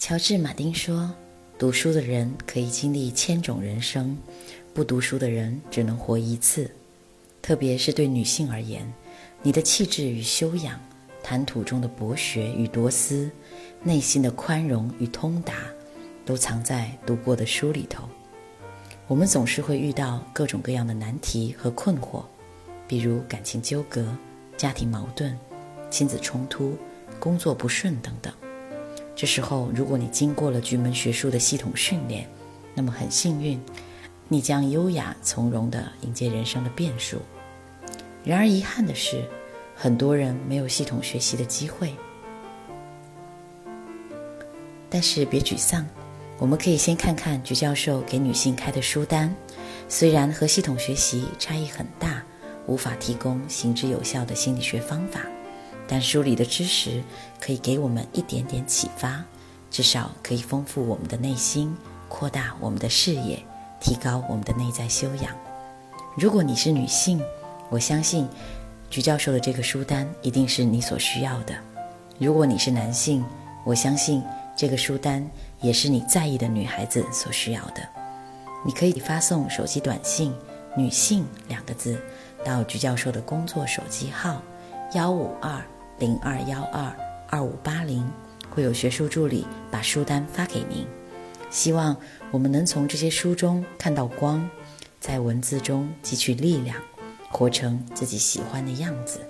乔治·马丁说：“读书的人可以经历千种人生，不读书的人只能活一次。特别是对女性而言，你的气质与修养，谈吐中的博学与多思，内心的宽容与通达，都藏在读过的书里头。我们总是会遇到各种各样的难题和困惑，比如感情纠葛、家庭矛盾、亲子冲突、工作不顺等等。”这时候，如果你经过了巨门学术的系统训练，那么很幸运，你将优雅从容地迎接人生的变数。然而遗憾的是，很多人没有系统学习的机会。但是别沮丧，我们可以先看看菊教授给女性开的书单，虽然和系统学习差异很大，无法提供行之有效的心理学方法。但书里的知识可以给我们一点点启发，至少可以丰富我们的内心，扩大我们的视野，提高我们的内在修养。如果你是女性，我相信菊教授的这个书单一定是你所需要的；如果你是男性，我相信这个书单也是你在意的女孩子所需要的。你可以发送手机短信“女性”两个字到菊教授的工作手机号幺五二。零二幺二二五八零，会有学术助理把书单发给您。希望我们能从这些书中看到光，在文字中汲取力量，活成自己喜欢的样子。